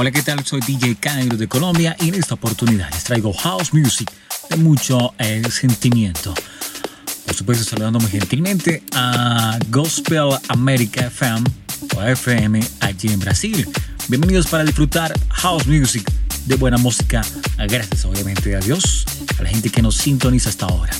Hola, ¿qué tal? Soy DJ Cairo de Colombia y en esta oportunidad les traigo house music de mucho eh, sentimiento. Por supuesto, saludando muy gentilmente a Gospel America FM o FM allí en Brasil. Bienvenidos para disfrutar house music de buena música. Gracias obviamente a Dios, a la gente que nos sintoniza hasta ahora.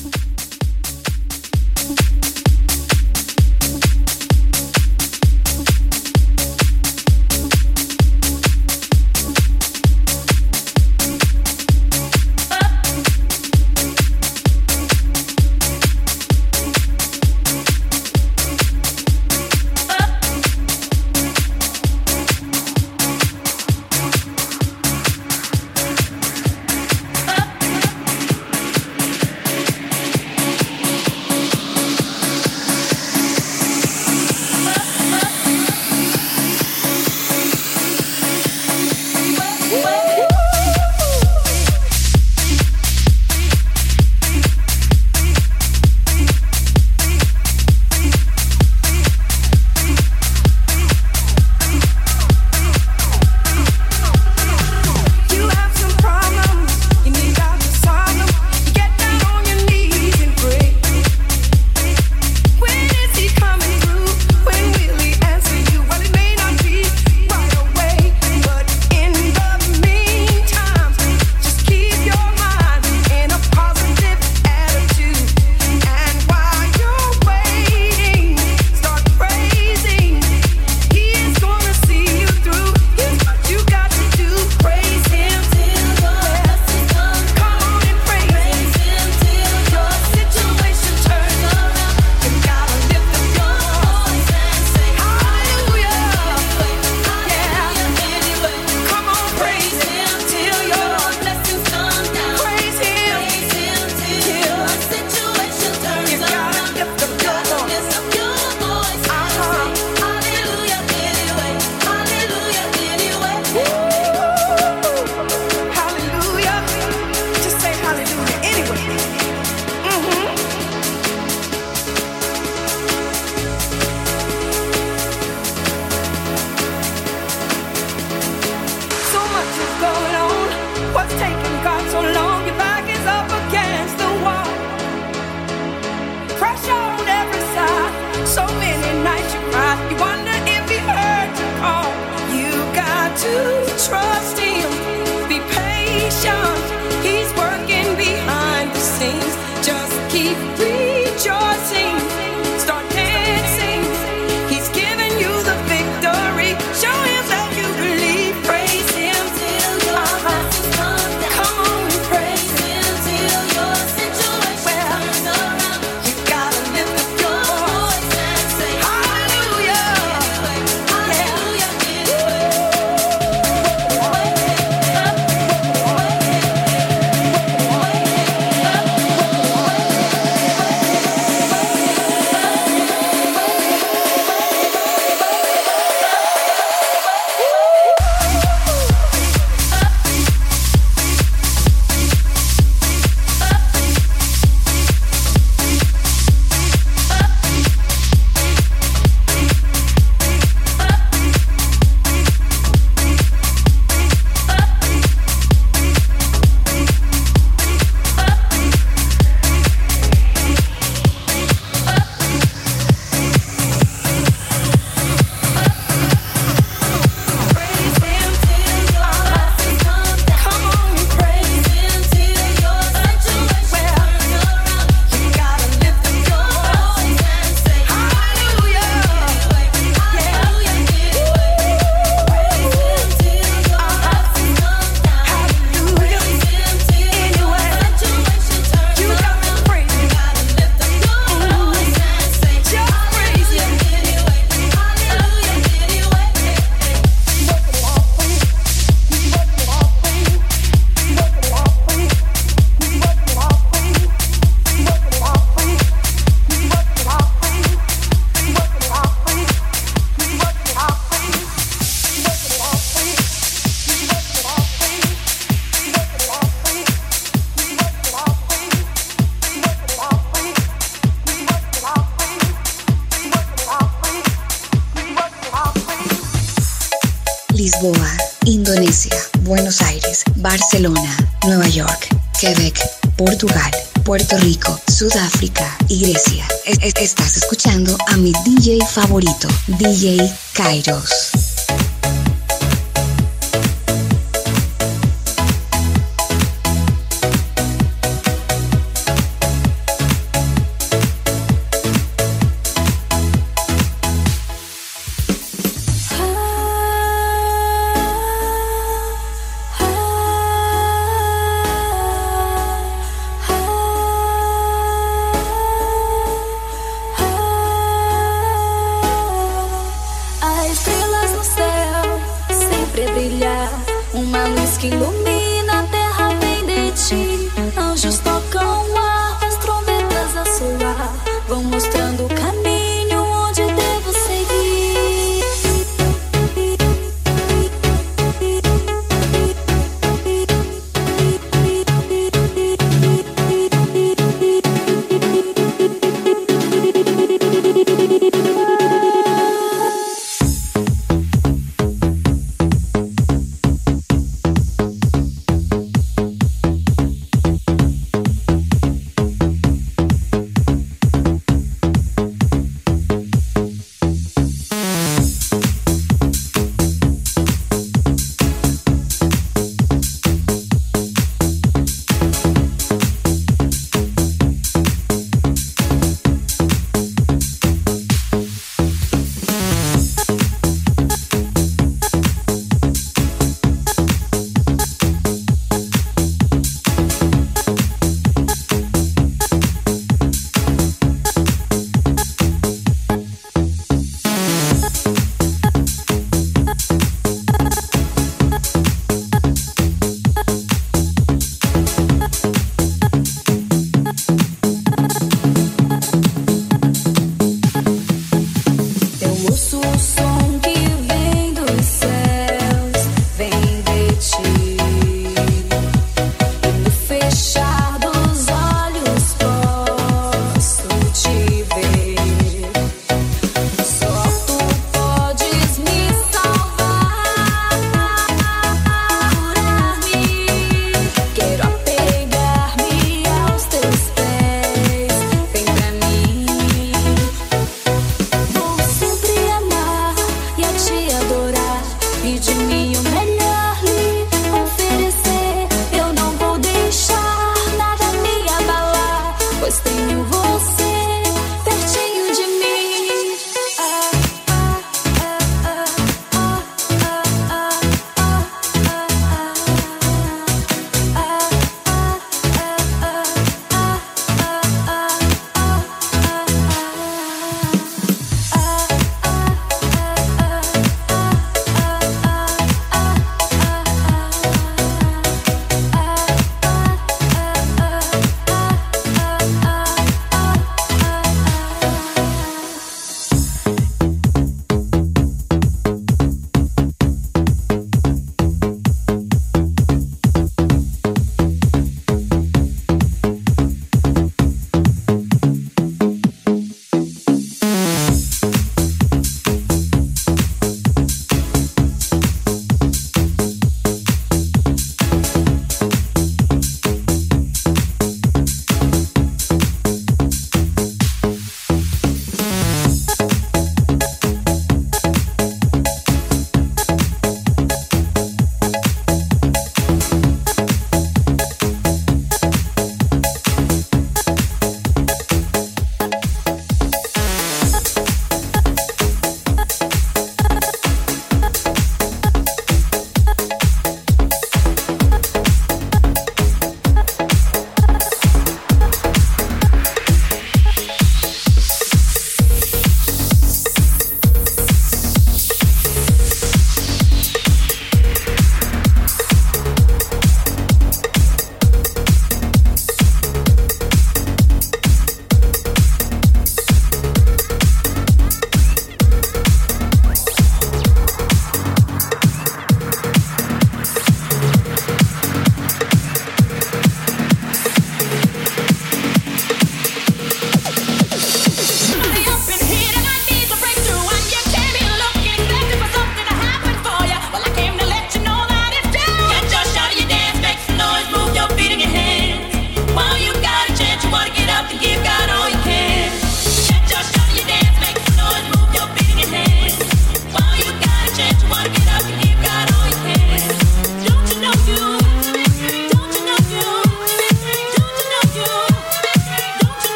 Estás escuchando a mi DJ favorito, DJ Kairos.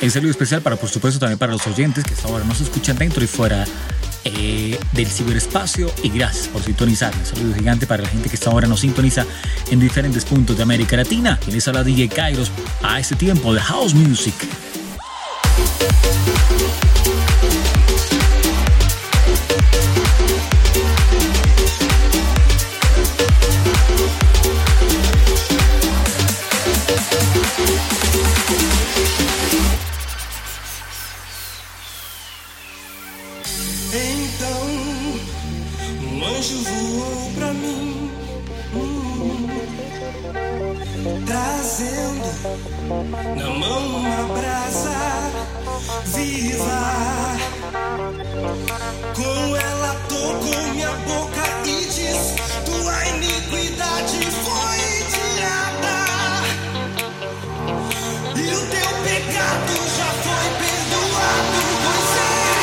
El saludo especial para, por supuesto, también para los oyentes que hasta ahora nos escuchan dentro y fuera eh, del ciberespacio. Y gracias por sintonizar. Un saludo gigante para la gente que hasta ahora nos sintoniza en diferentes puntos de América Latina. Quien les habla DJ Kairos a este tiempo de House Music. trazendo na mão uma brasa viva. Com ela tocou minha boca e diz: Tua iniquidade foi tirada e o teu pecado já foi perdoado. Moisés.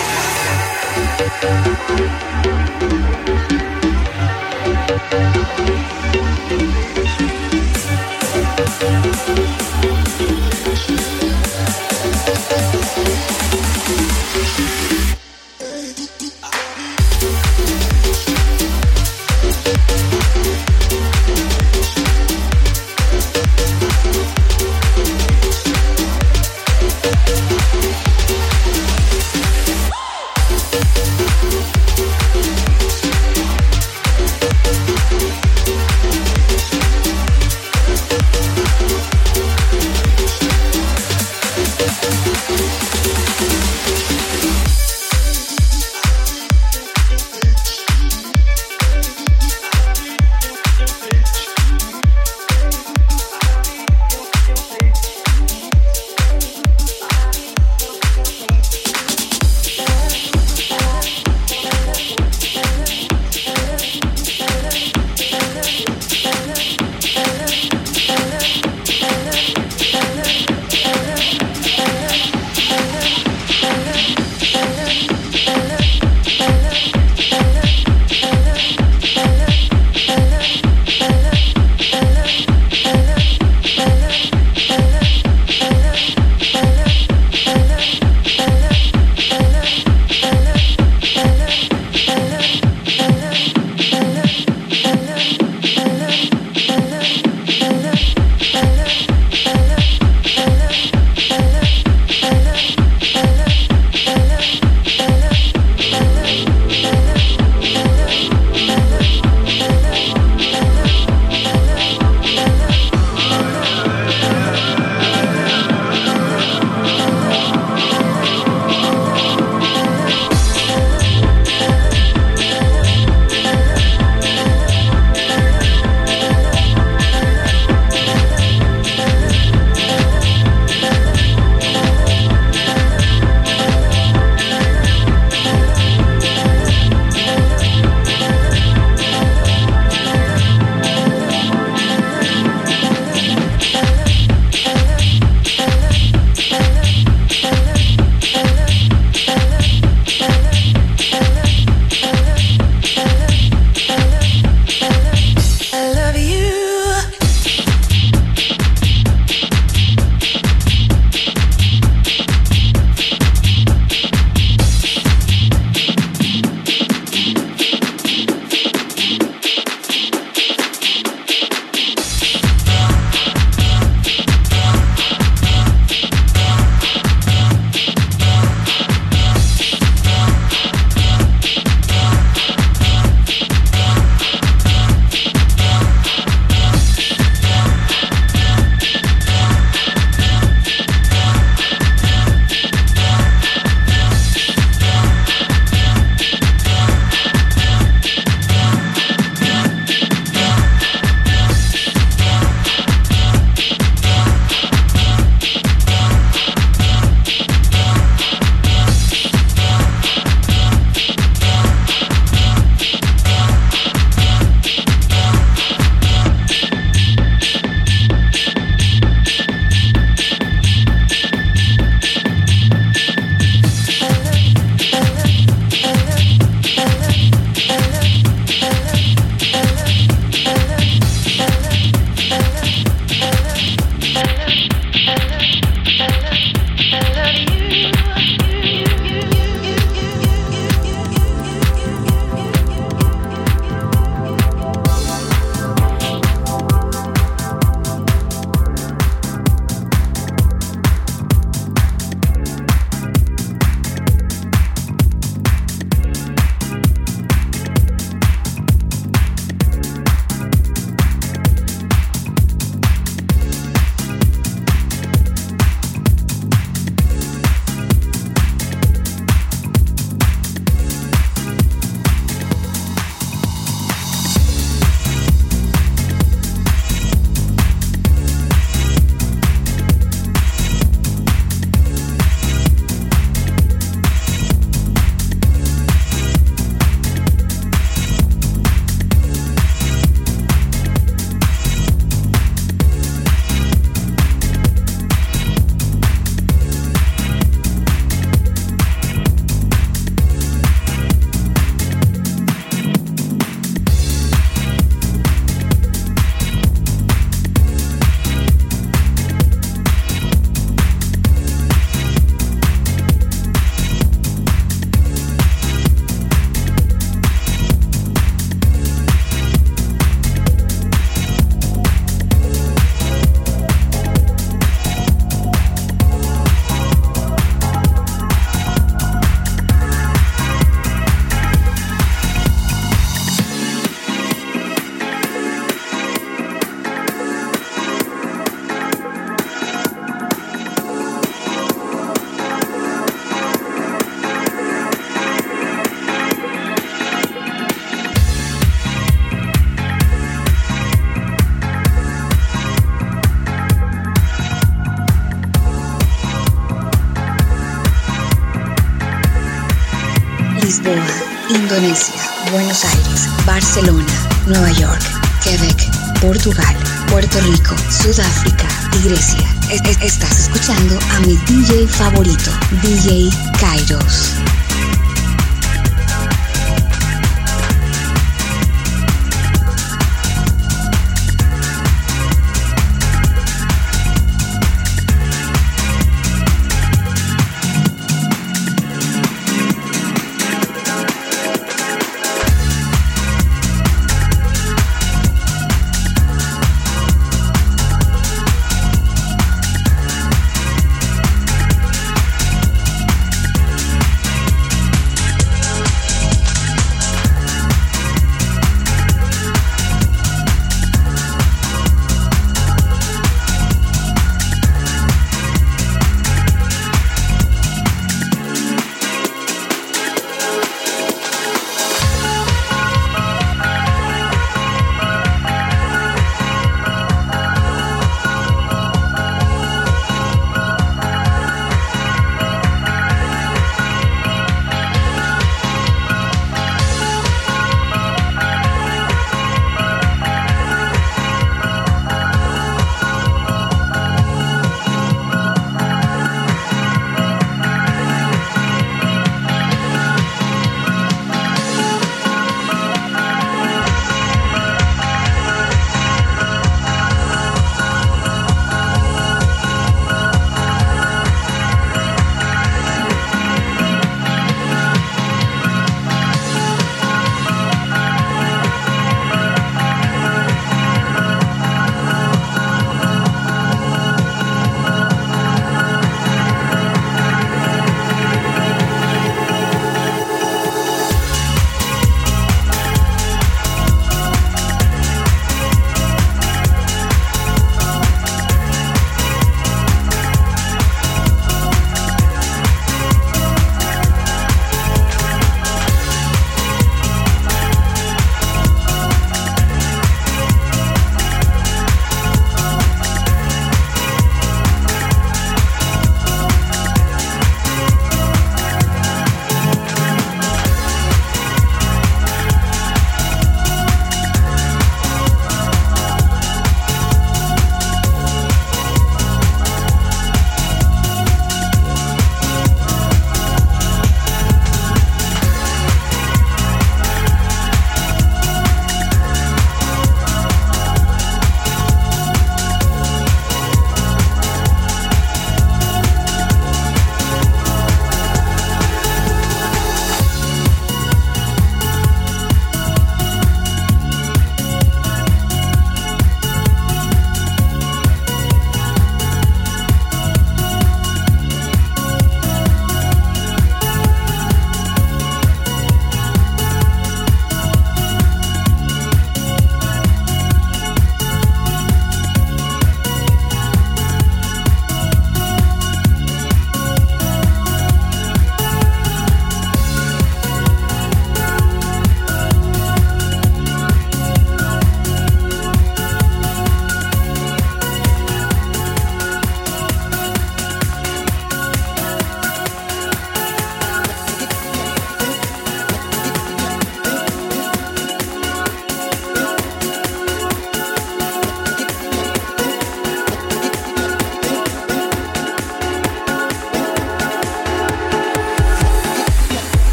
Buenos Aires, Barcelona, Nueva York, Quebec, Portugal, Puerto Rico, Sudáfrica y Grecia. estás escuchando a mi DJ favorito, DJ Kairos.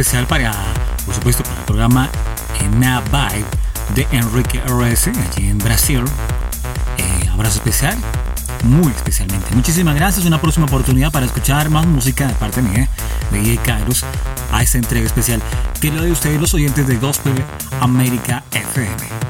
Especial para, por supuesto, para el programa Na Vibe de Enrique RS, allí en Brasil. Eh, abrazo especial, muy especialmente. Muchísimas gracias. Una próxima oportunidad para escuchar más música de parte mía, de DJ Kairos, a esta entrega especial que le doy a ustedes, los oyentes de Gospel América FM.